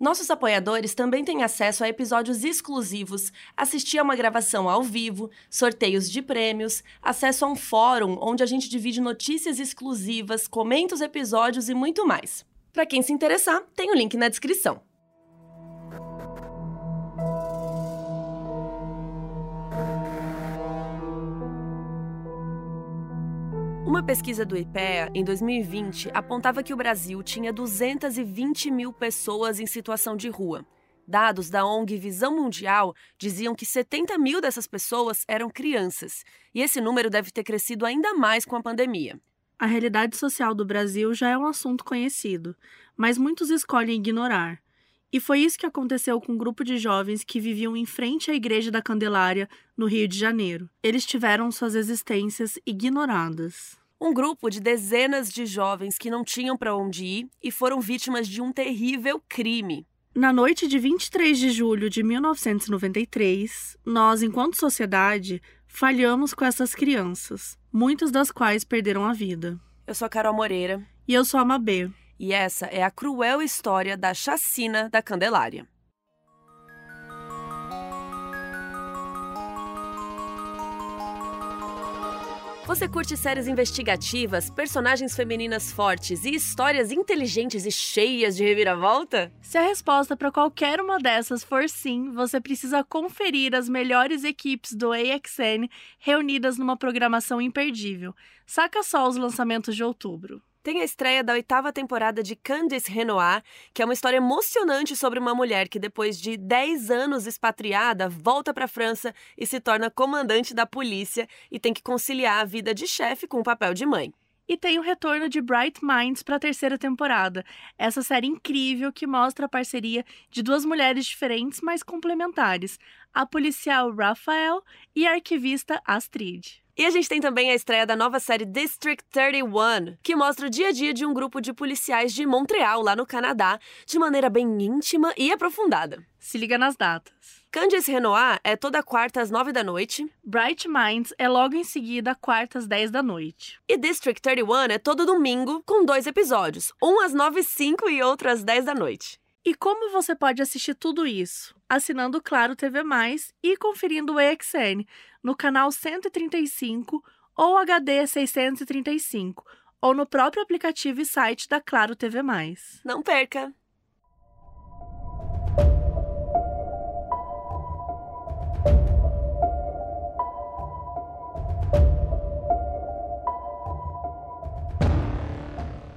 Nossos apoiadores também têm acesso a episódios exclusivos, assistir a uma gravação ao vivo, sorteios de prêmios, acesso a um fórum onde a gente divide notícias exclusivas, comenta os episódios e muito mais. Para quem se interessar, tem o link na descrição. Uma pesquisa do IPEA, em 2020, apontava que o Brasil tinha 220 mil pessoas em situação de rua. Dados da ONG Visão Mundial diziam que 70 mil dessas pessoas eram crianças, e esse número deve ter crescido ainda mais com a pandemia. A realidade social do Brasil já é um assunto conhecido, mas muitos escolhem ignorar. E foi isso que aconteceu com um grupo de jovens que viviam em frente à Igreja da Candelária, no Rio de Janeiro. Eles tiveram suas existências ignoradas um grupo de dezenas de jovens que não tinham para onde ir e foram vítimas de um terrível crime. Na noite de 23 de julho de 1993, nós, enquanto sociedade, falhamos com essas crianças, muitas das quais perderam a vida. Eu sou a Carol Moreira. E eu sou a Mabê. E essa é a cruel história da chacina da Candelária. Você curte séries investigativas, personagens femininas fortes e histórias inteligentes e cheias de reviravolta? Se a resposta para qualquer uma dessas for sim, você precisa conferir as melhores equipes do AXN reunidas numa programação imperdível. Saca só os lançamentos de outubro tem a estreia da oitava temporada de Candice Renoir, que é uma história emocionante sobre uma mulher que, depois de 10 anos expatriada, volta para a França e se torna comandante da polícia e tem que conciliar a vida de chefe com o papel de mãe. E tem o retorno de Bright Minds para a terceira temporada. Essa série incrível que mostra a parceria de duas mulheres diferentes, mas complementares: a policial Raphael e a arquivista Astrid. E a gente tem também a estreia da nova série District 31, que mostra o dia a dia de um grupo de policiais de Montreal, lá no Canadá, de maneira bem íntima e aprofundada. Se liga nas datas. Candice Renoir é toda quarta às nove da noite. Bright Minds é logo em seguida, quarta às dez da noite. E District 31 é todo domingo, com dois episódios, um às nove e cinco e outro às dez da noite. E como você pode assistir tudo isso? Assinando Claro TV+, e conferindo o EXN no canal 135 ou HD 635, ou no próprio aplicativo e site da Claro TV+. Não perca!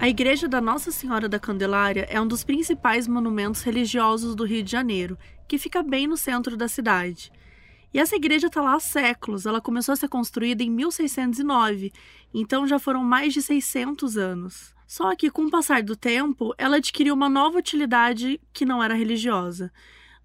A Igreja da Nossa Senhora da Candelária é um dos principais monumentos religiosos do Rio de Janeiro, que fica bem no centro da cidade. E essa igreja está lá há séculos, ela começou a ser construída em 1609, então já foram mais de 600 anos. Só que, com o passar do tempo, ela adquiriu uma nova utilidade que não era religiosa.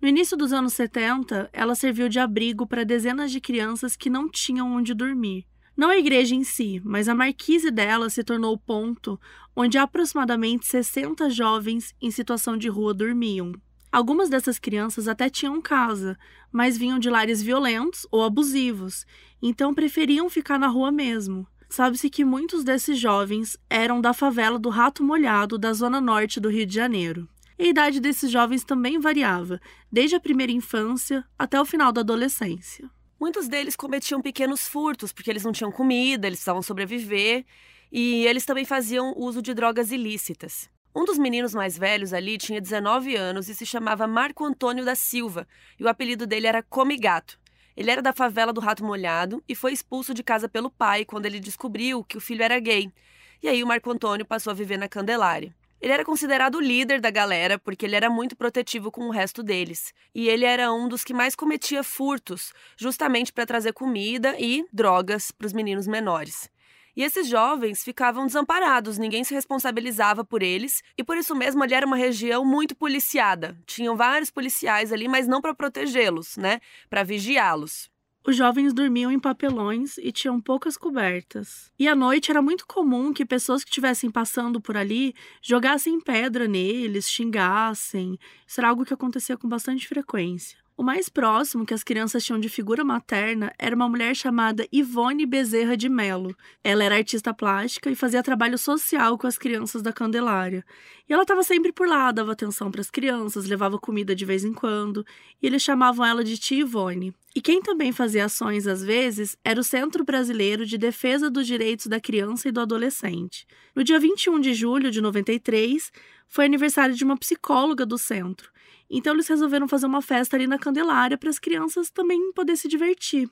No início dos anos 70, ela serviu de abrigo para dezenas de crianças que não tinham onde dormir. Não a igreja em si, mas a marquise dela se tornou o ponto onde aproximadamente 60 jovens em situação de rua dormiam. Algumas dessas crianças até tinham casa, mas vinham de lares violentos ou abusivos, então preferiam ficar na rua mesmo. Sabe-se que muitos desses jovens eram da favela do Rato Molhado, da zona norte do Rio de Janeiro. E a idade desses jovens também variava, desde a primeira infância até o final da adolescência. Muitos deles cometiam pequenos furtos, porque eles não tinham comida, eles precisavam sobreviver, e eles também faziam uso de drogas ilícitas. Um dos meninos mais velhos ali tinha 19 anos e se chamava Marco Antônio da Silva, e o apelido dele era Come Gato. Ele era da favela do Rato Molhado e foi expulso de casa pelo pai quando ele descobriu que o filho era gay. E aí o Marco Antônio passou a viver na Candelária. Ele era considerado o líder da galera porque ele era muito protetivo com o resto deles. E ele era um dos que mais cometia furtos, justamente para trazer comida e drogas para os meninos menores. E esses jovens ficavam desamparados, ninguém se responsabilizava por eles, e por isso mesmo ali era uma região muito policiada. Tinham vários policiais ali, mas não para protegê-los, né? Para vigiá-los. Os jovens dormiam em papelões e tinham poucas cobertas. E à noite era muito comum que pessoas que estivessem passando por ali jogassem pedra neles, xingassem. Isso era algo que acontecia com bastante frequência. O mais próximo que as crianças tinham de figura materna era uma mulher chamada Ivone Bezerra de Melo. Ela era artista plástica e fazia trabalho social com as crianças da Candelária. E ela estava sempre por lá, dava atenção para as crianças, levava comida de vez em quando, e eles chamavam ela de Tia Ivone. E quem também fazia ações às vezes era o Centro Brasileiro de Defesa dos Direitos da Criança e do Adolescente. No dia 21 de julho de 93, foi aniversário de uma psicóloga do centro. Então eles resolveram fazer uma festa ali na Candelária para as crianças também poderem se divertir.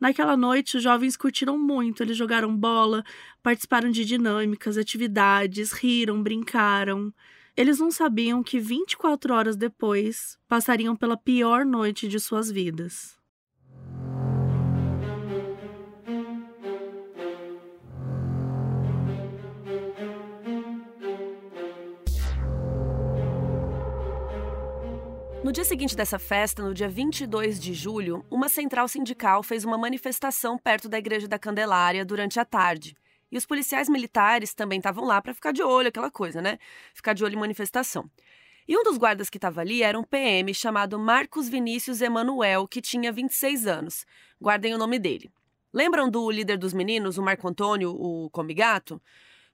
Naquela noite, os jovens curtiram muito. Eles jogaram bola, participaram de dinâmicas, atividades, riram, brincaram. Eles não sabiam que 24 horas depois passariam pela pior noite de suas vidas. No dia seguinte dessa festa, no dia 22 de julho, uma central sindical fez uma manifestação perto da Igreja da Candelária durante a tarde. E os policiais militares também estavam lá para ficar de olho, aquela coisa, né? Ficar de olho em manifestação. E um dos guardas que estava ali era um PM chamado Marcos Vinícius Emanuel, que tinha 26 anos. Guardem o nome dele. Lembram do líder dos meninos, o Marco Antônio, o Comigato?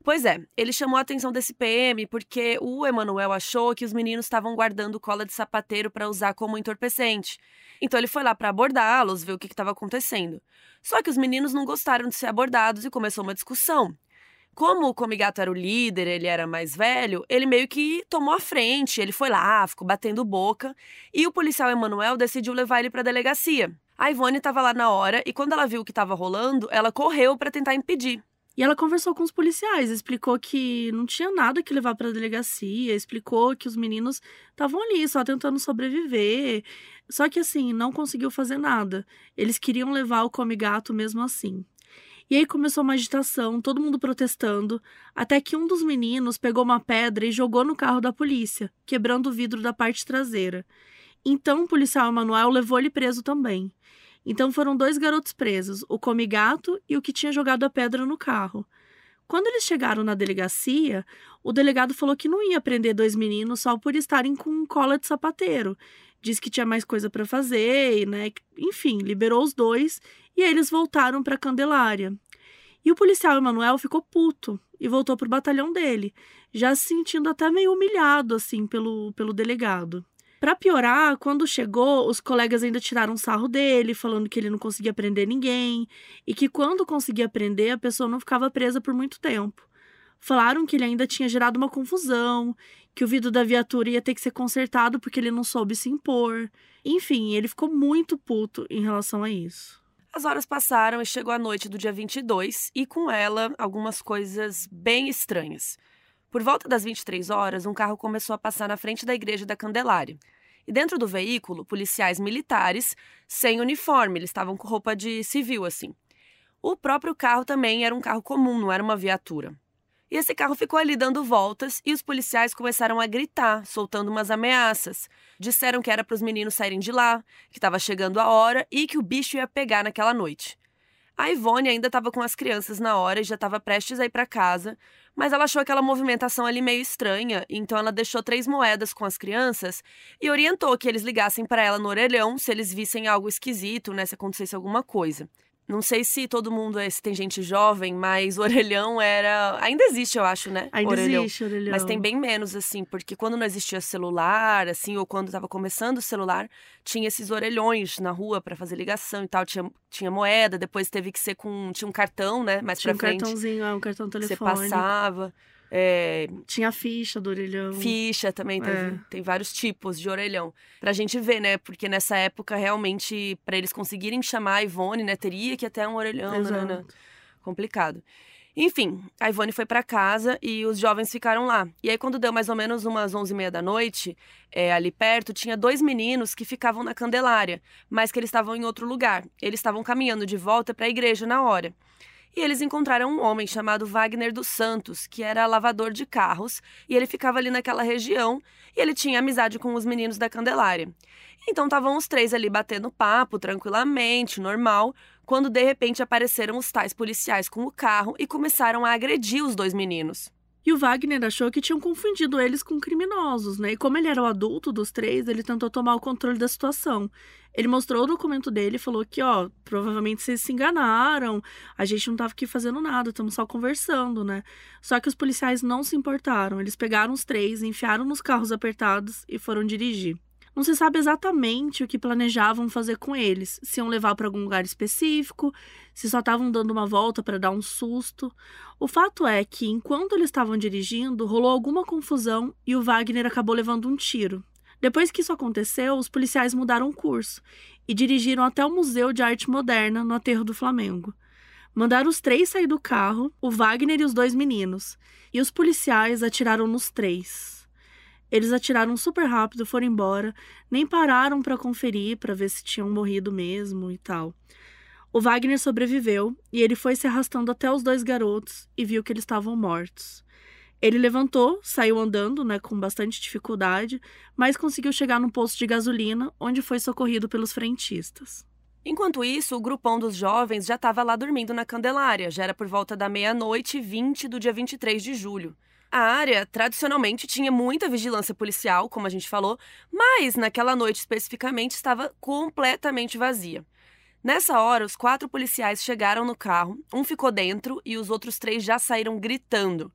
Pois é, ele chamou a atenção desse PM porque o Emanuel achou que os meninos estavam guardando cola de sapateiro para usar como entorpecente. Então ele foi lá para abordá-los, ver o que estava acontecendo. Só que os meninos não gostaram de ser abordados e começou uma discussão. Como o Comigato era o líder, ele era mais velho, ele meio que tomou a frente, ele foi lá, ficou batendo boca, e o policial Emanuel decidiu levar ele para a delegacia. A Ivone estava lá na hora e quando ela viu o que estava rolando, ela correu para tentar impedir. E ela conversou com os policiais, explicou que não tinha nada que levar para a delegacia, explicou que os meninos estavam ali só tentando sobreviver. Só que assim, não conseguiu fazer nada. Eles queriam levar o come gato mesmo assim. E aí começou uma agitação, todo mundo protestando, até que um dos meninos pegou uma pedra e jogou no carro da polícia, quebrando o vidro da parte traseira. Então o policial Emanuel levou ele preso também. Então foram dois garotos presos, o come gato e o que tinha jogado a pedra no carro. Quando eles chegaram na delegacia, o delegado falou que não ia prender dois meninos só por estarem com cola de sapateiro. Disse que tinha mais coisa para fazer, né? Enfim, liberou os dois e eles voltaram para Candelária. E o policial Emanuel ficou puto e voltou pro batalhão dele, já se sentindo até meio humilhado assim pelo, pelo delegado. Para piorar, quando chegou, os colegas ainda tiraram sarro dele, falando que ele não conseguia prender ninguém e que quando conseguia prender, a pessoa não ficava presa por muito tempo. Falaram que ele ainda tinha gerado uma confusão, que o vidro da viatura ia ter que ser consertado porque ele não soube se impor. Enfim, ele ficou muito puto em relação a isso. As horas passaram e chegou a noite do dia 22 e com ela algumas coisas bem estranhas. Por volta das 23 horas, um carro começou a passar na frente da igreja da Candelária. E dentro do veículo, policiais militares sem uniforme, eles estavam com roupa de civil assim. O próprio carro também era um carro comum, não era uma viatura. E esse carro ficou ali dando voltas e os policiais começaram a gritar, soltando umas ameaças. Disseram que era para os meninos saírem de lá, que estava chegando a hora e que o bicho ia pegar naquela noite. A Ivone ainda estava com as crianças na hora e já estava prestes a ir para casa, mas ela achou aquela movimentação ali meio estranha, então ela deixou três moedas com as crianças e orientou que eles ligassem para ela no orelhão se eles vissem algo esquisito, né, se acontecesse alguma coisa. Não sei se todo mundo, é, se tem gente jovem, mas o orelhão era. Ainda existe, eu acho, né? Ainda orelhão. existe orelhão. Mas tem bem menos, assim, porque quando não existia celular, assim, ou quando estava começando o celular, tinha esses orelhões na rua para fazer ligação e tal. Tinha, tinha moeda, depois teve que ser com. Tinha um cartão, né? Mais tinha pra um frente. cartãozinho, é, um cartão telefônico. Você passava. É, Tinha a ficha do orelhão. ficha também, teve- É. tem vários tipos de orelhão. Pra gente ver, né? Porque nessa época, realmente, pra eles conseguirem chamar a Ivone, né? Teria que até um orelhão, Exato. nananã. complicado. Enfim, a Ivone foi pra casa e os jovens ficaram lá. E aí, quando deu mais ou menos umas onze e meia da noite, é, ali perto, tinha dois meninos que ficavam na Candelária, mas que eles estavam em outro lugar. Eles estavam caminhando de volta pra igreja na hora. E eles encontraram um homem chamado Wagner dos Santos, que era lavador de carros, e ele ficava ali naquela região e ele tinha amizade com os meninos da Candelária. Então estavam os três ali batendo papo tranquilamente, normal, quando de repente apareceram os tais policiais com o carro e começaram a agredir os dois meninos. E o Wagner achou que tinham confundido eles com criminosos, né? E como ele era o adulto dos três, ele tentou tomar o controle da situação. Ele mostrou o documento dele e falou que, ó, provavelmente vocês se enganaram, a gente não tava aqui fazendo nada, estamos só conversando, né? Só que os policiais não se importaram. Eles pegaram os três, enfiaram nos carros apertados e foram dirigir. Não se sabe exatamente o que planejavam fazer com eles, se iam levar para algum lugar específico, se só estavam dando uma volta para dar um susto. O fato é que, enquanto eles estavam dirigindo, rolou alguma confusão e o Wagner acabou levando um tiro. Depois que isso aconteceu, os policiais mudaram o curso e dirigiram até o Museu de Arte Moderna, no aterro do Flamengo. Mandaram os três sair do carro, o Wagner e os dois meninos, e os policiais atiraram nos três. Eles atiraram super rápido, foram embora, nem pararam para conferir para ver se tinham morrido mesmo e tal. O Wagner sobreviveu e ele foi se arrastando até os dois garotos e viu que eles estavam mortos. Ele levantou, saiu andando, né, com bastante dificuldade, mas conseguiu chegar no posto de gasolina, onde foi socorrido pelos frentistas. Enquanto isso, o grupão dos jovens já estava lá dormindo na Candelária, já era por volta da meia-noite e vinte do dia 23 de julho. A área tradicionalmente tinha muita vigilância policial, como a gente falou, mas naquela noite especificamente estava completamente vazia. Nessa hora, os quatro policiais chegaram no carro, um ficou dentro e os outros três já saíram gritando.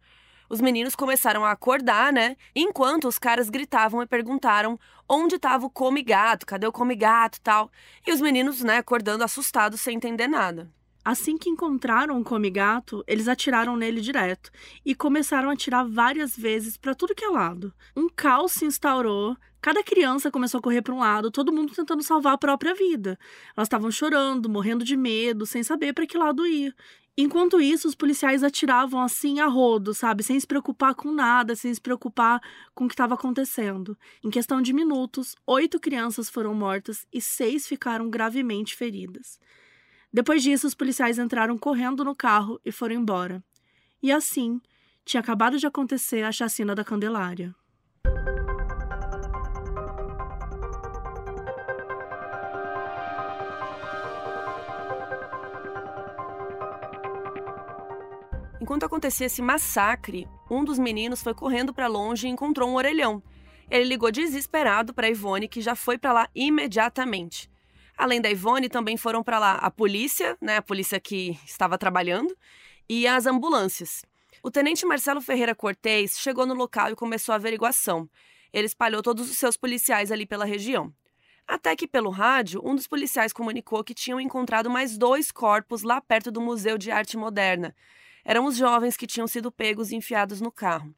Os meninos começaram a acordar, né? Enquanto os caras gritavam e perguntaram onde estava o come gato, cadê o come gato tal. E os meninos, né, acordando assustados sem entender nada. Assim que encontraram o come-gato, eles atiraram nele direto e começaram a atirar várias vezes para tudo que é lado. Um caos se instaurou, cada criança começou a correr para um lado, todo mundo tentando salvar a própria vida. Elas estavam chorando, morrendo de medo, sem saber para que lado ir. Enquanto isso, os policiais atiravam assim a rodo, sabe? Sem se preocupar com nada, sem se preocupar com o que estava acontecendo. Em questão de minutos, oito crianças foram mortas e seis ficaram gravemente feridas. Depois disso, os policiais entraram correndo no carro e foram embora. E assim, tinha acabado de acontecer a chacina da Candelária. Enquanto acontecia esse massacre, um dos meninos foi correndo para longe e encontrou um orelhão. Ele ligou desesperado para Ivone, que já foi para lá imediatamente. Além da Ivone, também foram para lá a polícia, né, a polícia que estava trabalhando, e as ambulâncias. O tenente Marcelo Ferreira Cortez chegou no local e começou a averiguação. Ele espalhou todos os seus policiais ali pela região. Até que, pelo rádio, um dos policiais comunicou que tinham encontrado mais dois corpos lá perto do Museu de Arte Moderna. Eram os jovens que tinham sido pegos e enfiados no carro.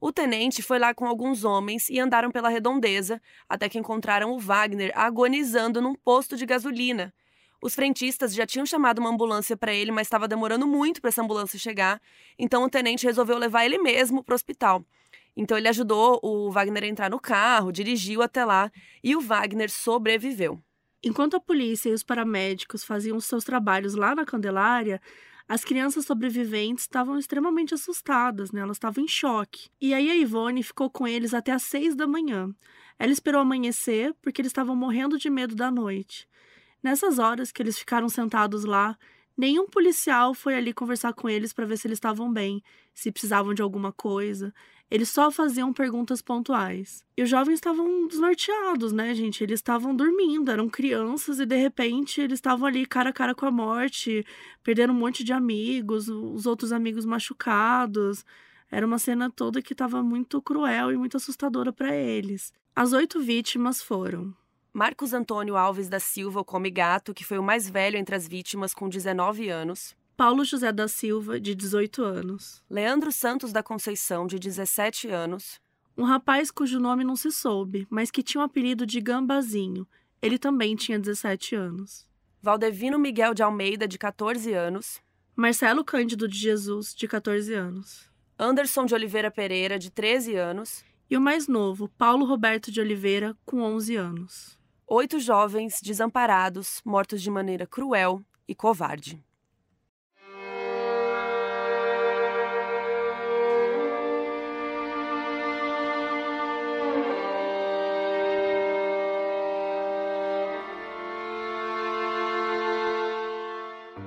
O tenente foi lá com alguns homens e andaram pela redondeza até que encontraram o Wagner agonizando num posto de gasolina. Os frentistas já tinham chamado uma ambulância para ele, mas estava demorando muito para essa ambulância chegar, então o tenente resolveu levar ele mesmo para o hospital. Então ele ajudou o Wagner a entrar no carro, dirigiu até lá e o Wagner sobreviveu. Enquanto a polícia e os paramédicos faziam seus trabalhos lá na Candelária, as crianças sobreviventes estavam extremamente assustadas, né? Elas estavam em choque. E aí a Ivone ficou com eles até às seis da manhã. Ela esperou amanhecer porque eles estavam morrendo de medo da noite. Nessas horas que eles ficaram sentados lá, nenhum policial foi ali conversar com eles para ver se eles estavam bem, se precisavam de alguma coisa. Eles só faziam perguntas pontuais. E os jovens estavam desnorteados, né, gente? Eles estavam dormindo, eram crianças e de repente eles estavam ali cara a cara com a morte, perdendo um monte de amigos, os outros amigos machucados. Era uma cena toda que estava muito cruel e muito assustadora para eles. As oito vítimas foram Marcos Antônio Alves da Silva, o Come Gato, que foi o mais velho entre as vítimas, com 19 anos. Paulo José da Silva, de 18 anos. Leandro Santos da Conceição, de 17 anos. Um rapaz cujo nome não se soube, mas que tinha o apelido de Gambazinho. Ele também tinha 17 anos. Valdevino Miguel de Almeida, de 14 anos. Marcelo Cândido de Jesus, de 14 anos. Anderson de Oliveira Pereira, de 13 anos. E o mais novo, Paulo Roberto de Oliveira, com 11 anos. Oito jovens desamparados, mortos de maneira cruel e covarde.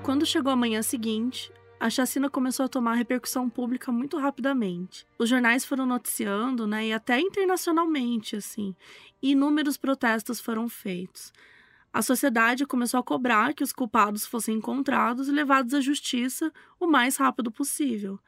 Quando chegou a manhã seguinte, a chacina começou a tomar repercussão pública muito rapidamente. Os jornais foram noticiando, né, e até internacionalmente, assim, e inúmeros protestos foram feitos. A sociedade começou a cobrar que os culpados fossem encontrados e levados à justiça o mais rápido possível.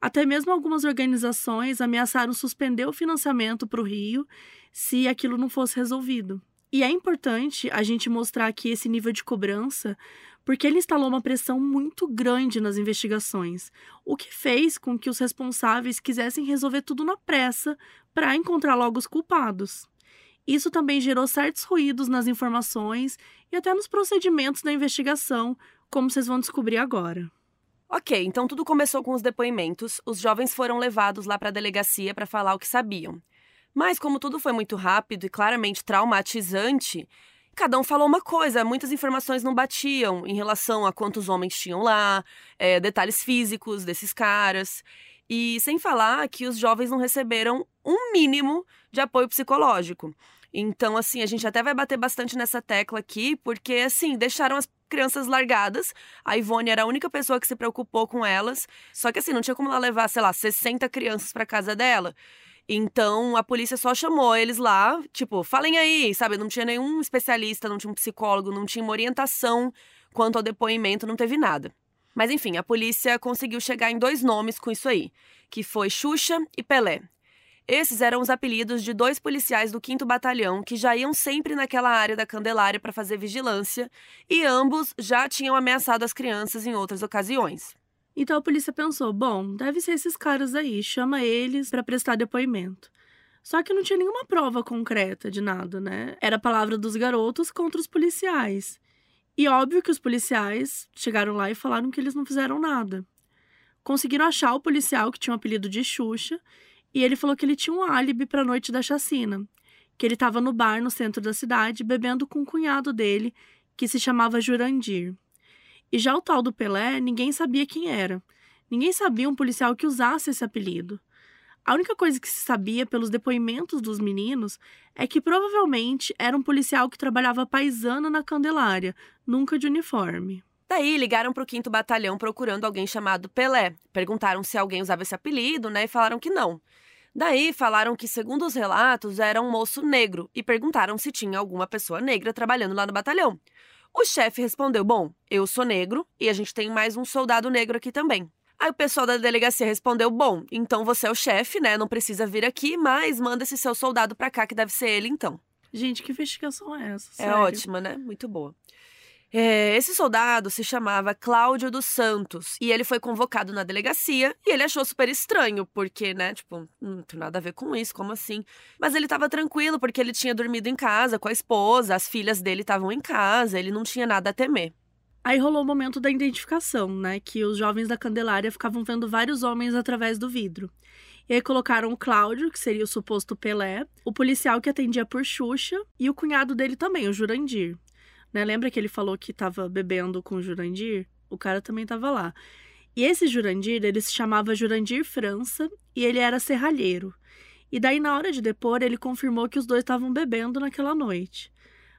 Até mesmo algumas organizações ameaçaram suspender o financiamento para o Rio se aquilo não fosse resolvido. E é importante a gente mostrar aqui esse nível de cobrança, porque ele instalou uma pressão muito grande nas investigações, o que fez com que os responsáveis quisessem resolver tudo na pressa para encontrar logo os culpados. Isso também gerou certos ruídos nas informações e até nos procedimentos da investigação, como vocês vão descobrir agora. Ok, então tudo começou com os depoimentos. Os jovens foram levados lá para a delegacia para falar o que sabiam. Mas, como tudo foi muito rápido e claramente traumatizante, cada um falou uma coisa, muitas informações não batiam em relação a quantos homens tinham lá, é, detalhes físicos desses caras. E sem falar que os jovens não receberam um mínimo de apoio psicológico. Então, assim, a gente até vai bater bastante nessa tecla aqui, porque, assim, deixaram as crianças largadas. A Ivone era a única pessoa que se preocupou com elas. Só que, assim, não tinha como ela levar, sei lá, 60 crianças para casa dela. Então a polícia só chamou eles lá, tipo, falem aí, sabe? Não tinha nenhum especialista, não tinha um psicólogo, não tinha uma orientação quanto ao depoimento, não teve nada. Mas enfim, a polícia conseguiu chegar em dois nomes com isso aí, que foi Xuxa e Pelé. Esses eram os apelidos de dois policiais do 5 Batalhão que já iam sempre naquela área da Candelária para fazer vigilância, e ambos já tinham ameaçado as crianças em outras ocasiões. Então a polícia pensou: bom, deve ser esses caras aí, chama eles para prestar depoimento. Só que não tinha nenhuma prova concreta de nada, né? Era a palavra dos garotos contra os policiais. E óbvio que os policiais chegaram lá e falaram que eles não fizeram nada. Conseguiram achar o policial que tinha o apelido de Xuxa e ele falou que ele tinha um álibi para a noite da chacina, que ele estava no bar no centro da cidade bebendo com o cunhado dele, que se chamava Jurandir. E já o tal do Pelé, ninguém sabia quem era. Ninguém sabia um policial que usasse esse apelido. A única coisa que se sabia pelos depoimentos dos meninos é que provavelmente era um policial que trabalhava paisano na Candelária, nunca de uniforme. Daí ligaram para o 5 Batalhão procurando alguém chamado Pelé. Perguntaram se alguém usava esse apelido, né? E falaram que não. Daí falaram que, segundo os relatos, era um moço negro e perguntaram se tinha alguma pessoa negra trabalhando lá no batalhão. O chefe respondeu: Bom, eu sou negro e a gente tem mais um soldado negro aqui também. Aí o pessoal da delegacia respondeu: Bom, então você é o chefe, né? Não precisa vir aqui, mas manda esse seu soldado pra cá, que deve ser ele então. Gente, que investigação é essa? É sério? ótima, né? Muito boa. É, esse soldado se chamava Cláudio dos Santos e ele foi convocado na delegacia e ele achou super estranho, porque, né, tipo, não tem nada a ver com isso, como assim? Mas ele tava tranquilo porque ele tinha dormido em casa com a esposa, as filhas dele estavam em casa, ele não tinha nada a temer. Aí rolou o momento da identificação, né? Que os jovens da Candelária ficavam vendo vários homens através do vidro. E aí colocaram o Cláudio, que seria o suposto Pelé, o policial que atendia por Xuxa e o cunhado dele também, o Jurandir. Né? Lembra que ele falou que estava bebendo com o Jurandir? O cara também estava lá. E esse Jurandir, ele se chamava Jurandir França e ele era serralheiro. E daí, na hora de depor, ele confirmou que os dois estavam bebendo naquela noite.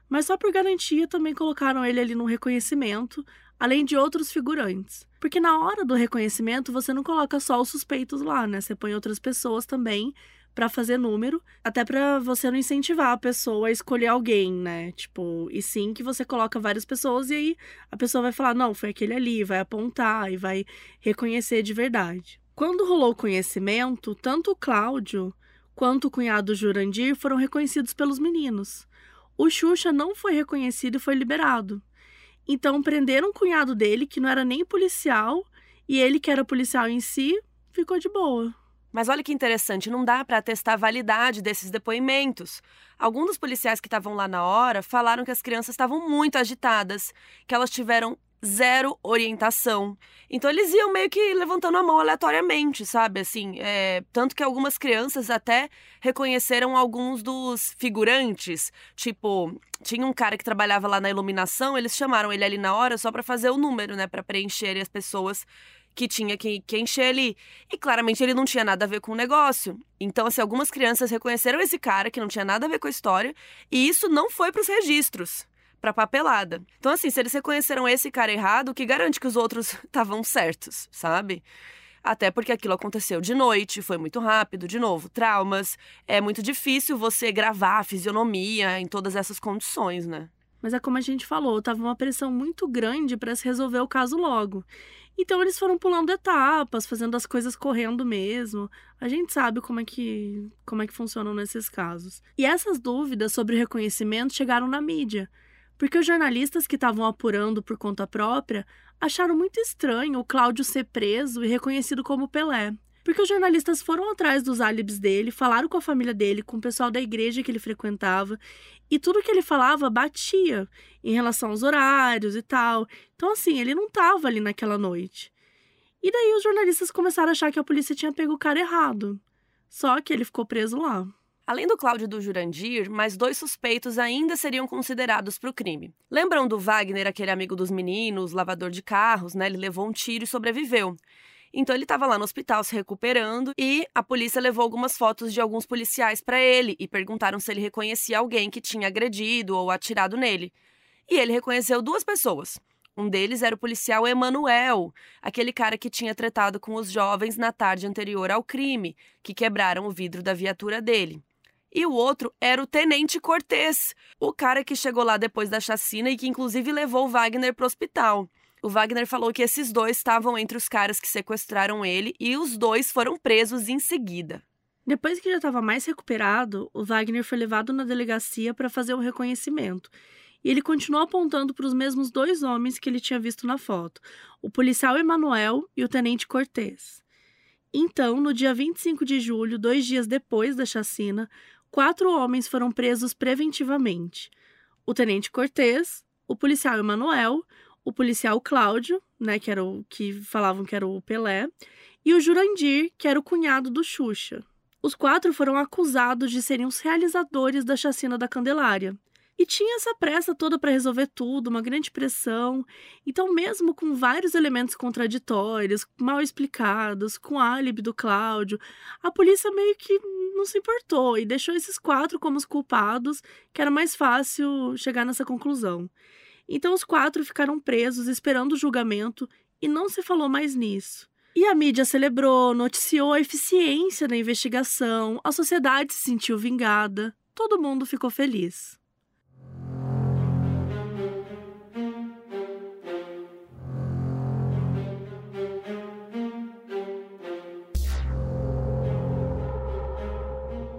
Mas só por garantia também colocaram ele ali no reconhecimento, além de outros figurantes. Porque na hora do reconhecimento você não coloca só os suspeitos lá, né? Você põe outras pessoas também para fazer número, até para você não incentivar a pessoa a escolher alguém, né? Tipo, e sim que você coloca várias pessoas e aí a pessoa vai falar: "Não, foi aquele ali", vai apontar e vai reconhecer de verdade. Quando rolou o conhecimento, tanto o Cláudio quanto o cunhado Jurandir foram reconhecidos pelos meninos. O Xuxa não foi reconhecido e foi liberado. Então prenderam o cunhado dele, que não era nem policial, e ele, que era policial em si, ficou de boa. Mas olha que interessante, não dá para atestar a validade desses depoimentos. Alguns dos policiais que estavam lá na hora falaram que as crianças estavam muito agitadas, que elas tiveram zero orientação. Então eles iam meio que levantando a mão aleatoriamente, sabe? Assim, é... tanto que algumas crianças até reconheceram alguns dos figurantes. Tipo, tinha um cara que trabalhava lá na iluminação, eles chamaram ele ali na hora só para fazer o número, né? Para preencher as pessoas que tinha que, que encher ali. E claramente ele não tinha nada a ver com o negócio. Então, assim, algumas crianças reconheceram esse cara que não tinha nada a ver com a história, e isso não foi para os registros. pra papelada. Então, assim, se eles reconheceram esse cara errado, o que garante que os outros estavam certos, sabe? Até porque aquilo aconteceu de noite, foi muito rápido, de novo, traumas. É muito difícil você gravar a fisionomia em todas essas condições, né? Mas é como a gente falou, tava uma pressão muito grande para se resolver o caso logo. Então eles foram pulando etapas, fazendo as coisas correndo mesmo. A gente sabe como é que como é que funcionam nesses casos. E essas dúvidas sobre o reconhecimento chegaram na mídia, porque os jornalistas que estavam apurando por conta própria acharam muito estranho o Cláudio ser preso e reconhecido como Pelé. Porque os jornalistas foram atrás dos álibis dele, falaram com a família dele, com o pessoal da igreja que ele frequentava, e tudo que ele falava batia em relação aos horários e tal. Então, assim, ele não estava ali naquela noite. E daí os jornalistas começaram a achar que a polícia tinha pego o cara errado. Só que ele ficou preso lá. Além do Cláudio do Jurandir, mais dois suspeitos ainda seriam considerados para o crime. Lembram do Wagner, aquele amigo dos meninos, lavador de carros, né? Ele levou um tiro e sobreviveu. Então ele estava lá no hospital se recuperando e a polícia levou algumas fotos de alguns policiais para ele e perguntaram se ele reconhecia alguém que tinha agredido ou atirado nele. E ele reconheceu duas pessoas. Um deles era o policial Emanuel, aquele cara que tinha tretado com os jovens na tarde anterior ao crime, que quebraram o vidro da viatura dele. E o outro era o Tenente Cortez, o cara que chegou lá depois da chacina e que inclusive levou Wagner para o hospital. O Wagner falou que esses dois estavam entre os caras que sequestraram ele e os dois foram presos em seguida. Depois que já estava mais recuperado, o Wagner foi levado na delegacia para fazer o reconhecimento. E ele continuou apontando para os mesmos dois homens que ele tinha visto na foto, o policial Emanuel e o tenente Cortez. Então, no dia 25 de julho, dois dias depois da chacina, quatro homens foram presos preventivamente: o tenente Cortez, o policial Emanuel, o policial Cláudio, né, que era o que falavam que era o Pelé, e o Jurandir, que era o cunhado do Xuxa. Os quatro foram acusados de serem os realizadores da chacina da Candelária. E tinha essa pressa toda para resolver tudo, uma grande pressão. Então, mesmo com vários elementos contraditórios, mal explicados, com álibi do Cláudio, a polícia meio que não se importou e deixou esses quatro como os culpados, que era mais fácil chegar nessa conclusão. Então os quatro ficaram presos esperando o julgamento e não se falou mais nisso. E a mídia celebrou, noticiou a eficiência da investigação, a sociedade se sentiu vingada, todo mundo ficou feliz.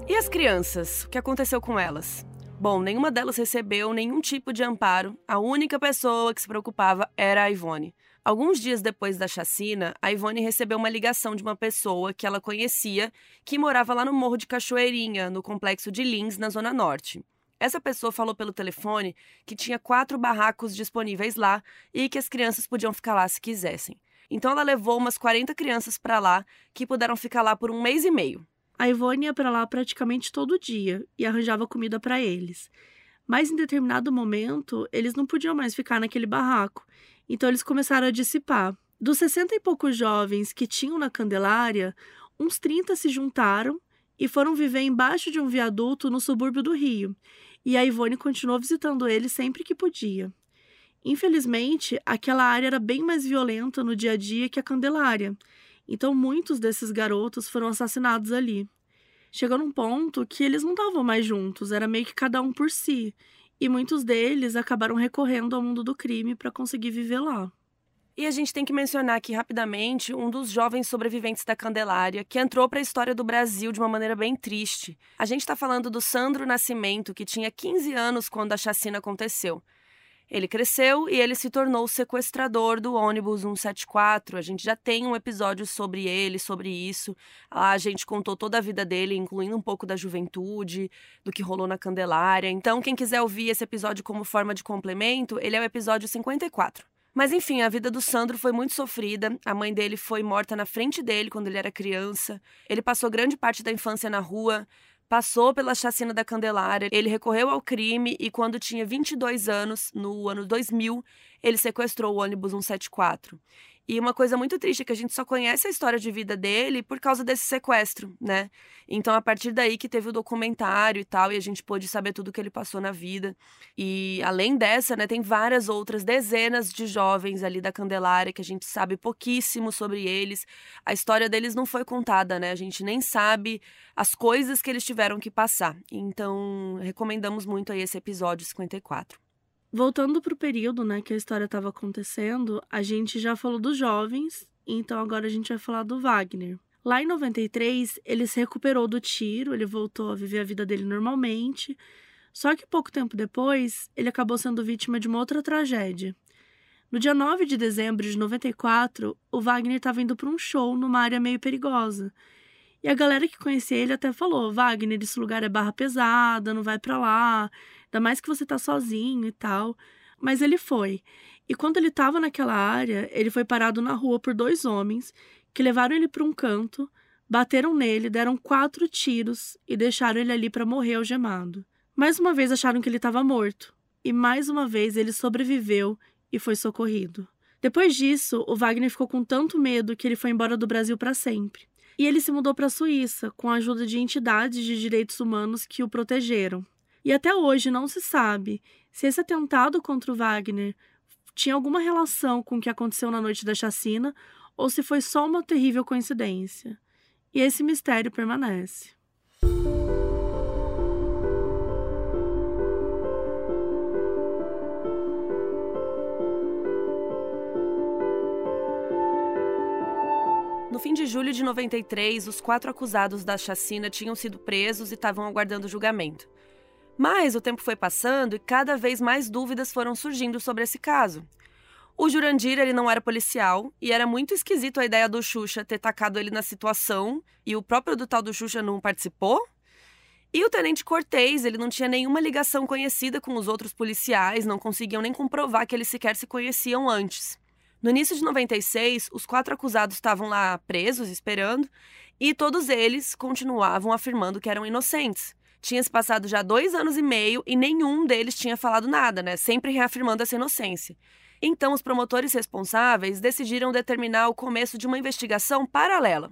E as crianças? O que aconteceu com elas? Bom, nenhuma delas recebeu nenhum tipo de amparo. A única pessoa que se preocupava era a Ivone. Alguns dias depois da chacina, a Ivone recebeu uma ligação de uma pessoa que ela conhecia que morava lá no Morro de Cachoeirinha, no complexo de Lins, na Zona Norte. Essa pessoa falou pelo telefone que tinha quatro barracos disponíveis lá e que as crianças podiam ficar lá se quisessem. Então ela levou umas 40 crianças para lá que puderam ficar lá por um mês e meio. A Ivone ia para lá praticamente todo dia e arranjava comida para eles. Mas em determinado momento, eles não podiam mais ficar naquele barraco, então eles começaram a dissipar. Dos sessenta e poucos jovens que tinham na Candelária, uns 30 se juntaram e foram viver embaixo de um viaduto no subúrbio do Rio, e a Ivone continuou visitando eles sempre que podia. Infelizmente, aquela área era bem mais violenta no dia a dia que a Candelária, então, muitos desses garotos foram assassinados ali. Chegou num ponto que eles não estavam mais juntos, era meio que cada um por si. E muitos deles acabaram recorrendo ao mundo do crime para conseguir viver lá. E a gente tem que mencionar aqui rapidamente um dos jovens sobreviventes da Candelária, que entrou para a história do Brasil de uma maneira bem triste. A gente está falando do Sandro Nascimento, que tinha 15 anos quando a chacina aconteceu. Ele cresceu e ele se tornou o sequestrador do ônibus 174. A gente já tem um episódio sobre ele, sobre isso. Lá a gente contou toda a vida dele, incluindo um pouco da juventude, do que rolou na Candelária. Então, quem quiser ouvir esse episódio como forma de complemento, ele é o episódio 54. Mas enfim, a vida do Sandro foi muito sofrida. A mãe dele foi morta na frente dele quando ele era criança. Ele passou grande parte da infância na rua passou pela chacina da Candelária, ele recorreu ao crime e, quando tinha 22 anos, no ano 2000, ele sequestrou o ônibus 174. E uma coisa muito triste é que a gente só conhece a história de vida dele por causa desse sequestro, né? Então, a partir daí que teve o documentário e tal, e a gente pôde saber tudo que ele passou na vida. E além dessa, né, tem várias outras dezenas de jovens ali da Candelária que a gente sabe pouquíssimo sobre eles. A história deles não foi contada, né? A gente nem sabe as coisas que eles tiveram que passar. Então, recomendamos muito aí esse episódio 54. Voltando para o período né, que a história estava acontecendo, a gente já falou dos jovens, então agora a gente vai falar do Wagner. Lá em 93, ele se recuperou do tiro, ele voltou a viver a vida dele normalmente, só que pouco tempo depois, ele acabou sendo vítima de uma outra tragédia. No dia 9 de dezembro de 94, o Wagner estava indo para um show numa área meio perigosa. E a galera que conhecia ele até falou: Wagner, esse lugar é barra pesada, não vai para lá, ainda mais que você tá sozinho e tal. Mas ele foi. E quando ele estava naquela área, ele foi parado na rua por dois homens que levaram ele para um canto, bateram nele, deram quatro tiros e deixaram ele ali para morrer algemado. Mais uma vez acharam que ele estava morto, e mais uma vez ele sobreviveu e foi socorrido. Depois disso, o Wagner ficou com tanto medo que ele foi embora do Brasil para sempre. E ele se mudou para a Suíça, com a ajuda de entidades de direitos humanos que o protegeram. E até hoje não se sabe se esse atentado contra o Wagner tinha alguma relação com o que aconteceu na noite da chacina ou se foi só uma terrível coincidência. E esse mistério permanece. No fim de julho de 93, os quatro acusados da chacina tinham sido presos e estavam aguardando julgamento. Mas o tempo foi passando e cada vez mais dúvidas foram surgindo sobre esse caso. O Jurandir ele não era policial e era muito esquisito a ideia do Xuxa ter tacado ele na situação e o próprio do tal do Xuxa não participou. E o tenente Cortez, ele não tinha nenhuma ligação conhecida com os outros policiais, não conseguiam nem comprovar que eles sequer se conheciam antes. No início de 96, os quatro acusados estavam lá presos, esperando, e todos eles continuavam afirmando que eram inocentes. Tinha se passado já dois anos e meio e nenhum deles tinha falado nada, né? Sempre reafirmando essa inocência. Então, os promotores responsáveis decidiram determinar o começo de uma investigação paralela.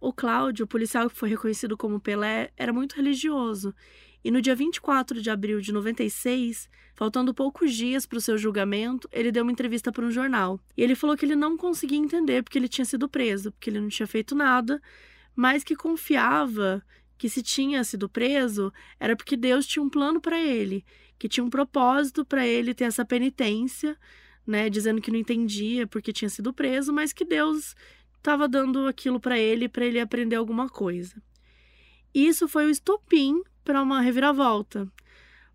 O Cláudio, o policial que foi reconhecido como Pelé, era muito religioso. E no dia 24 de abril de 96, faltando poucos dias para o seu julgamento, ele deu uma entrevista para um jornal. E ele falou que ele não conseguia entender porque ele tinha sido preso, porque ele não tinha feito nada, mas que confiava que se tinha sido preso era porque Deus tinha um plano para ele, que tinha um propósito para ele ter essa penitência, né, dizendo que não entendia porque tinha sido preso, mas que Deus estava dando aquilo para ele para ele aprender alguma coisa. Isso foi o estopim para uma reviravolta.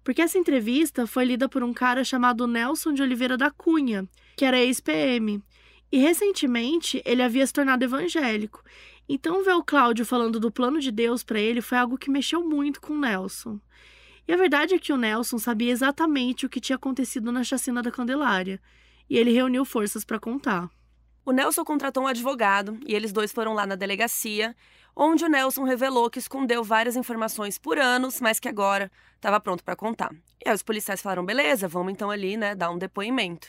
Porque essa entrevista foi lida por um cara chamado Nelson de Oliveira da Cunha, que era ex-PM. E recentemente ele havia se tornado evangélico então, ver o Cláudio falando do plano de Deus para ele foi algo que mexeu muito com o Nelson. E a verdade é que o Nelson sabia exatamente o que tinha acontecido na chacina da Candelária, e ele reuniu forças para contar. O Nelson contratou um advogado e eles dois foram lá na delegacia, onde o Nelson revelou que escondeu várias informações por anos, mas que agora estava pronto para contar. E aí os policiais falaram: beleza, vamos então ali, né, dar um depoimento.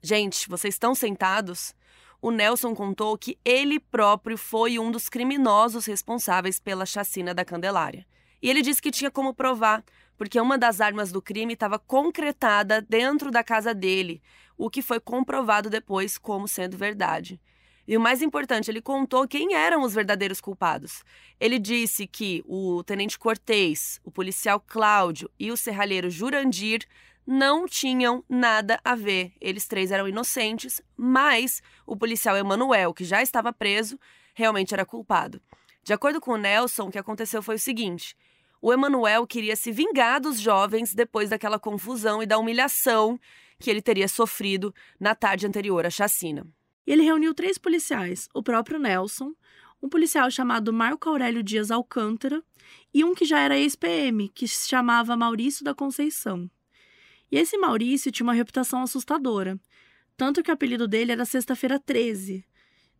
Gente, vocês estão sentados? O Nelson contou que ele próprio foi um dos criminosos responsáveis pela chacina da Candelária. E ele disse que tinha como provar, porque uma das armas do crime estava concretada dentro da casa dele, o que foi comprovado depois como sendo verdade. E o mais importante, ele contou quem eram os verdadeiros culpados. Ele disse que o tenente Cortez, o policial Cláudio e o serralheiro Jurandir não tinham nada a ver. Eles três eram inocentes, mas o policial Emanuel, que já estava preso, realmente era culpado. De acordo com o Nelson, o que aconteceu foi o seguinte: o Emanuel queria se vingar dos jovens depois daquela confusão e da humilhação que ele teria sofrido na tarde anterior à chacina. Ele reuniu três policiais: o próprio Nelson, um policial chamado Marco Aurélio Dias Alcântara e um que já era ex-PM, que se chamava Maurício da Conceição. E esse Maurício tinha uma reputação assustadora, tanto que o apelido dele era Sexta-feira 13,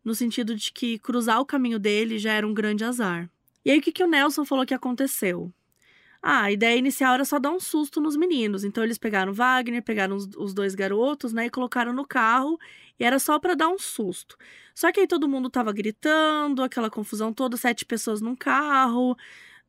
no sentido de que cruzar o caminho dele já era um grande azar. E aí o que, que o Nelson falou que aconteceu? Ah, a ideia inicial era só dar um susto nos meninos. Então eles pegaram Wagner, pegaram os, os dois garotos, né, e colocaram no carro. E era só para dar um susto. Só que aí todo mundo tava gritando, aquela confusão toda, sete pessoas num carro,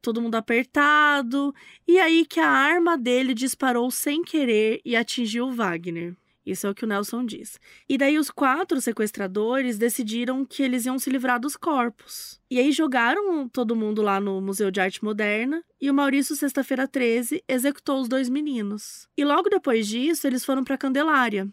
todo mundo apertado. E aí que a arma dele disparou sem querer e atingiu o Wagner. Isso é o que o Nelson diz. E daí os quatro sequestradores decidiram que eles iam se livrar dos corpos. E aí jogaram todo mundo lá no Museu de Arte Moderna e o Maurício, sexta-feira 13, executou os dois meninos. E logo depois disso, eles foram para Candelária.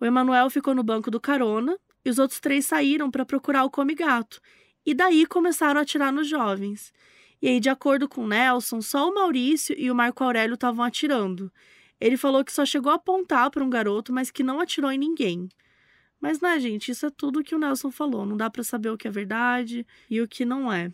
O Emanuel ficou no banco do carona e os outros três saíram para procurar o come gato. E daí começaram a atirar nos jovens. E aí, de acordo com Nelson, só o Maurício e o Marco Aurélio estavam atirando. Ele falou que só chegou a apontar para um garoto, mas que não atirou em ninguém. Mas, né, gente, isso é tudo que o Nelson falou. Não dá para saber o que é verdade e o que não é.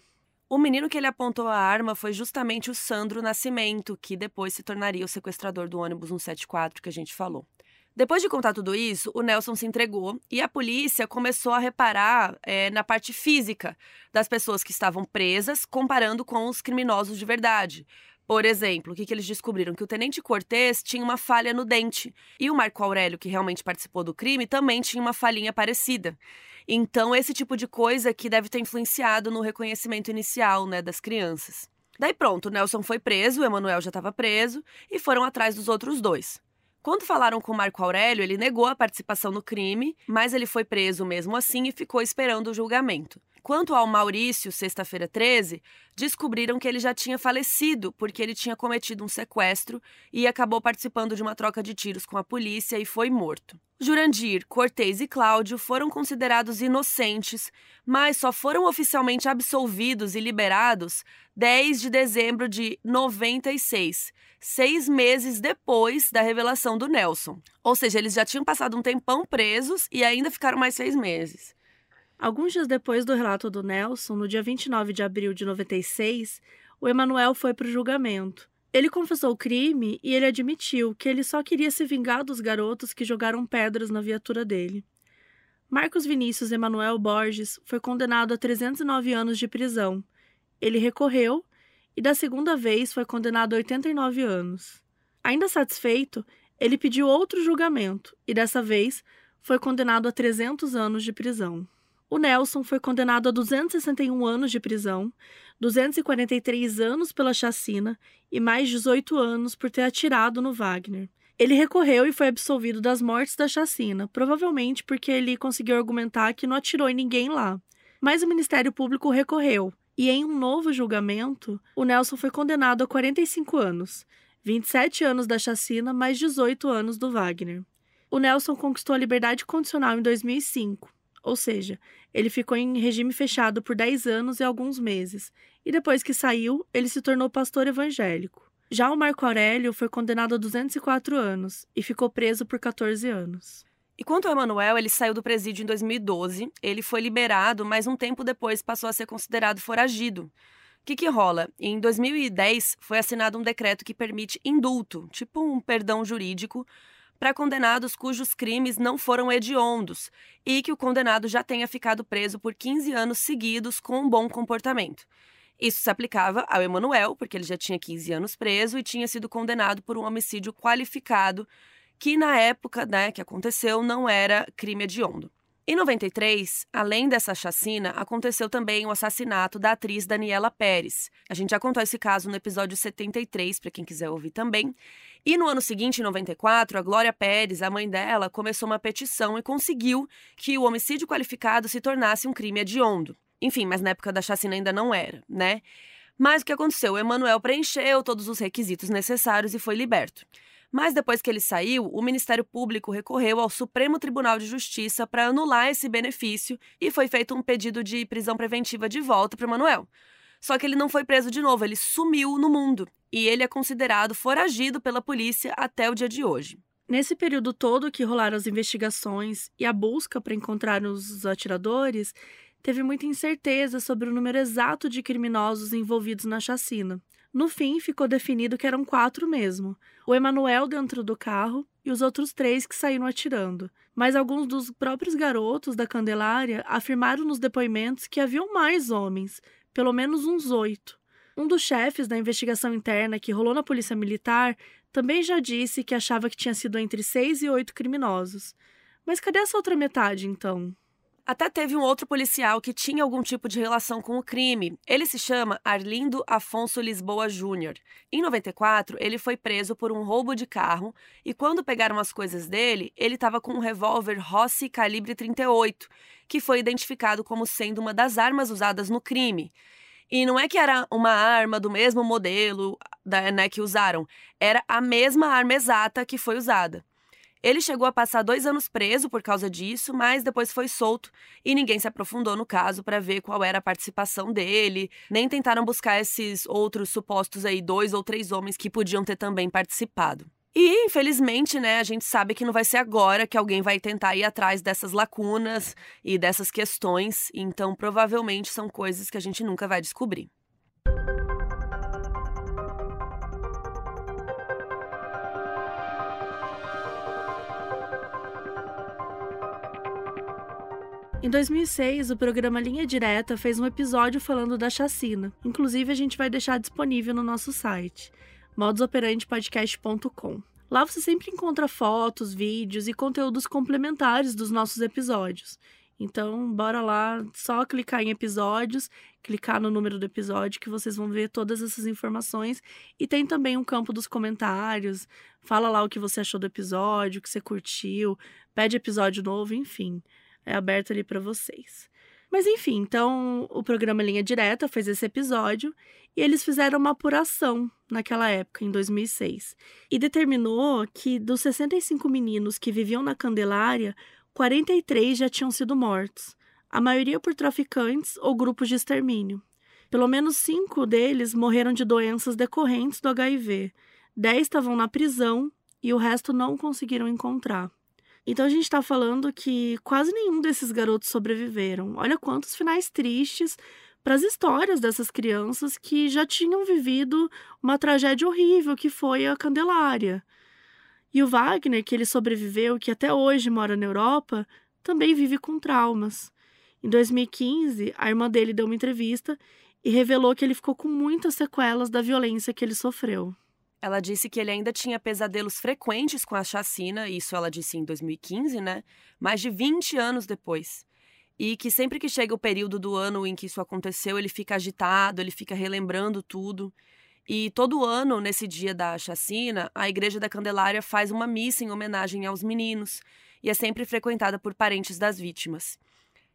O menino que ele apontou a arma foi justamente o Sandro Nascimento, que depois se tornaria o sequestrador do ônibus 174 que a gente falou. Depois de contar tudo isso, o Nelson se entregou e a polícia começou a reparar é, na parte física das pessoas que estavam presas, comparando com os criminosos de verdade. Por exemplo, o que, que eles descobriram? Que o tenente Cortez tinha uma falha no dente. E o Marco Aurélio, que realmente participou do crime, também tinha uma falhinha parecida. Então, esse tipo de coisa que deve ter influenciado no reconhecimento inicial né, das crianças. Daí pronto, o Nelson foi preso, o Emanuel já estava preso, e foram atrás dos outros dois. Quando falaram com Marco Aurélio, ele negou a participação no crime, mas ele foi preso mesmo assim e ficou esperando o julgamento. Quanto ao Maurício, sexta-feira 13, descobriram que ele já tinha falecido porque ele tinha cometido um sequestro e acabou participando de uma troca de tiros com a polícia e foi morto. Jurandir, Cortez e Cláudio foram considerados inocentes, mas só foram oficialmente absolvidos e liberados 10 de dezembro de 96, seis meses depois da revelação do Nelson. Ou seja, eles já tinham passado um tempão presos e ainda ficaram mais seis meses. Alguns dias depois do relato do Nelson, no dia 29 de abril de 96, o Emanuel foi para o julgamento. Ele confessou o crime e ele admitiu que ele só queria se vingar dos garotos que jogaram pedras na viatura dele. Marcos Vinícius Emanuel Borges foi condenado a 309 anos de prisão. Ele recorreu e, da segunda vez, foi condenado a 89 anos. Ainda satisfeito, ele pediu outro julgamento e, dessa vez, foi condenado a 300 anos de prisão. O Nelson foi condenado a 261 anos de prisão, 243 anos pela chacina e mais 18 anos por ter atirado no Wagner. Ele recorreu e foi absolvido das mortes da chacina, provavelmente porque ele conseguiu argumentar que não atirou em ninguém lá. Mas o Ministério Público recorreu, e em um novo julgamento, o Nelson foi condenado a 45 anos, 27 anos da chacina mais 18 anos do Wagner. O Nelson conquistou a liberdade condicional em 2005, ou seja, ele ficou em regime fechado por 10 anos e alguns meses, e depois que saiu, ele se tornou pastor evangélico. Já o Marco Aurélio foi condenado a 204 anos e ficou preso por 14 anos. E quanto ao Emanuel, ele saiu do presídio em 2012, ele foi liberado, mas um tempo depois passou a ser considerado foragido. O que, que rola? Em 2010, foi assinado um decreto que permite indulto, tipo um perdão jurídico, para condenados cujos crimes não foram hediondos e que o condenado já tenha ficado preso por 15 anos seguidos com um bom comportamento. Isso se aplicava ao Emanuel, porque ele já tinha 15 anos preso e tinha sido condenado por um homicídio qualificado, que na época né, que aconteceu não era crime hediondo. Em 93, além dessa chacina, aconteceu também o assassinato da atriz Daniela Pérez. A gente já contou esse caso no episódio 73, para quem quiser ouvir também. E no ano seguinte, em 94, a Glória Pérez, a mãe dela, começou uma petição e conseguiu que o homicídio qualificado se tornasse um crime hediondo. Enfim, mas na época da chacina ainda não era, né? Mas o que aconteceu? Emanuel preencheu todos os requisitos necessários e foi liberto. Mas depois que ele saiu, o Ministério Público recorreu ao Supremo Tribunal de Justiça para anular esse benefício e foi feito um pedido de prisão preventiva de volta para Manuel. Só que ele não foi preso de novo, ele sumiu no mundo e ele é considerado foragido pela polícia até o dia de hoje. Nesse período todo que rolaram as investigações e a busca para encontrar os atiradores, teve muita incerteza sobre o número exato de criminosos envolvidos na chacina. No fim, ficou definido que eram quatro mesmo: o Emanuel dentro do carro e os outros três que saíram atirando. Mas alguns dos próprios garotos da Candelária afirmaram nos depoimentos que haviam mais homens, pelo menos uns oito. Um dos chefes da investigação interna que rolou na Polícia Militar também já disse que achava que tinha sido entre seis e oito criminosos. Mas cadê essa outra metade, então? Até teve um outro policial que tinha algum tipo de relação com o crime. Ele se chama Arlindo Afonso Lisboa Júnior. Em 94, ele foi preso por um roubo de carro e quando pegaram as coisas dele, ele estava com um revólver Rossi calibre 38, que foi identificado como sendo uma das armas usadas no crime. E não é que era uma arma do mesmo modelo né, que usaram, era a mesma arma exata que foi usada. Ele chegou a passar dois anos preso por causa disso, mas depois foi solto e ninguém se aprofundou no caso para ver qual era a participação dele, nem tentaram buscar esses outros supostos aí, dois ou três homens que podiam ter também participado. E, infelizmente, né, a gente sabe que não vai ser agora que alguém vai tentar ir atrás dessas lacunas e dessas questões, então provavelmente são coisas que a gente nunca vai descobrir. Em 2006, o programa Linha Direta fez um episódio falando da chacina. Inclusive, a gente vai deixar disponível no nosso site modusoperandepodcast.com. Lá você sempre encontra fotos, vídeos e conteúdos complementares dos nossos episódios. Então, bora lá, só clicar em episódios, clicar no número do episódio que vocês vão ver todas essas informações. E tem também um campo dos comentários. Fala lá o que você achou do episódio, o que você curtiu, pede episódio novo, enfim. É aberto ali para vocês. Mas enfim, então o programa Linha Direta fez esse episódio e eles fizeram uma apuração naquela época, em 2006, e determinou que dos 65 meninos que viviam na Candelária, 43 já tinham sido mortos, a maioria por traficantes ou grupos de extermínio. Pelo menos cinco deles morreram de doenças decorrentes do HIV, 10 estavam na prisão e o resto não conseguiram encontrar. Então a gente está falando que quase nenhum desses garotos sobreviveram. Olha quantos finais tristes para as histórias dessas crianças que já tinham vivido uma tragédia horrível que foi a Candelária. E o Wagner, que ele sobreviveu, que até hoje mora na Europa, também vive com traumas. Em 2015, a irmã dele deu uma entrevista e revelou que ele ficou com muitas sequelas da violência que ele sofreu. Ela disse que ele ainda tinha pesadelos frequentes com a chacina, isso ela disse em 2015, né? Mais de 20 anos depois. E que sempre que chega o período do ano em que isso aconteceu, ele fica agitado, ele fica relembrando tudo. E todo ano, nesse dia da chacina, a Igreja da Candelária faz uma missa em homenagem aos meninos e é sempre frequentada por parentes das vítimas.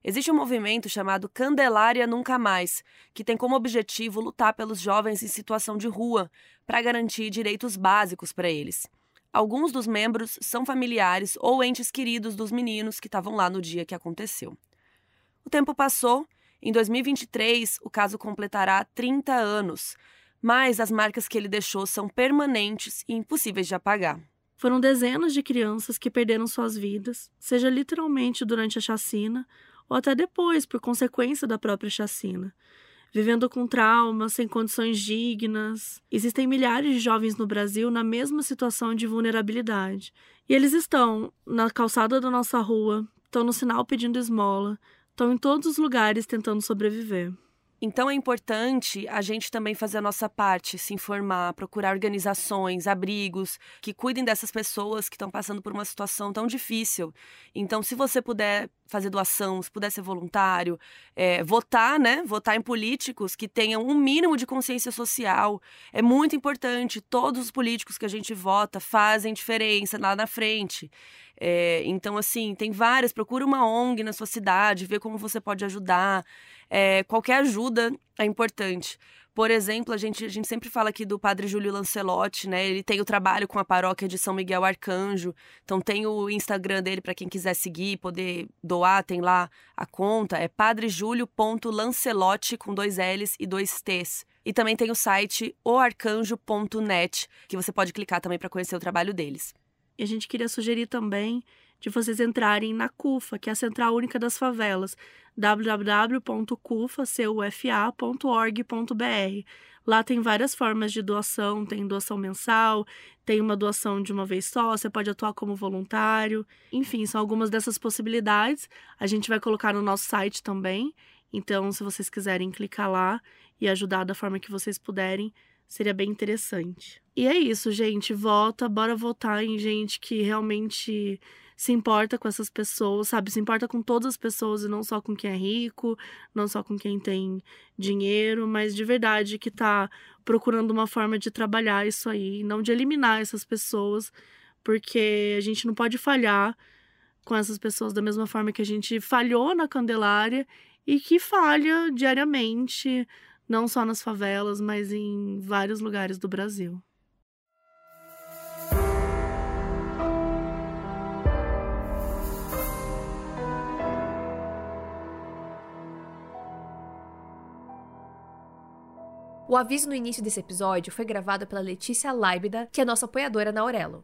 Existe um movimento chamado Candelária Nunca Mais, que tem como objetivo lutar pelos jovens em situação de rua, para garantir direitos básicos para eles. Alguns dos membros são familiares ou entes queridos dos meninos que estavam lá no dia que aconteceu. O tempo passou, em 2023 o caso completará 30 anos, mas as marcas que ele deixou são permanentes e impossíveis de apagar. Foram dezenas de crianças que perderam suas vidas, seja literalmente durante a chacina ou até depois, por consequência da própria chacina. Vivendo com traumas, sem condições dignas. Existem milhares de jovens no Brasil na mesma situação de vulnerabilidade. E eles estão na calçada da nossa rua, estão no sinal pedindo esmola, estão em todos os lugares tentando sobreviver. Então é importante a gente também fazer a nossa parte, se informar, procurar organizações, abrigos que cuidem dessas pessoas que estão passando por uma situação tão difícil. Então, se você puder fazer doação, se puder ser voluntário, é, votar, né? Votar em políticos que tenham um mínimo de consciência social. É muito importante. Todos os políticos que a gente vota fazem diferença lá na frente. É, então, assim, tem várias. Procura uma ONG na sua cidade, vê como você pode ajudar. É, qualquer ajuda é importante. Por exemplo, a gente, a gente sempre fala aqui do padre Júlio Lancelotti, né? Ele tem o trabalho com a paróquia de São Miguel Arcanjo. Então tem o Instagram dele para quem quiser seguir, poder doar, tem lá a conta. É padrejulio.lancelotti com dois L's e dois T's. E também tem o site oarcanjo.net, que você pode clicar também para conhecer o trabalho deles. E a gente queria sugerir também de vocês entrarem na CUFA, que é a Central Única das Favelas, www.cufa.org.br. Lá tem várias formas de doação, tem doação mensal, tem uma doação de uma vez só, você pode atuar como voluntário. Enfim, são algumas dessas possibilidades. A gente vai colocar no nosso site também. Então, se vocês quiserem clicar lá e ajudar da forma que vocês puderem, seria bem interessante. E é isso, gente. Vota, bora votar em gente que realmente se importa com essas pessoas, sabe? Se importa com todas as pessoas e não só com quem é rico, não só com quem tem dinheiro, mas de verdade que tá procurando uma forma de trabalhar isso aí, não de eliminar essas pessoas, porque a gente não pode falhar com essas pessoas da mesma forma que a gente falhou na Candelária e que falha diariamente, não só nas favelas, mas em vários lugares do Brasil. O aviso no início desse episódio foi gravado pela Letícia Laibda, que é nossa apoiadora na Aurelo.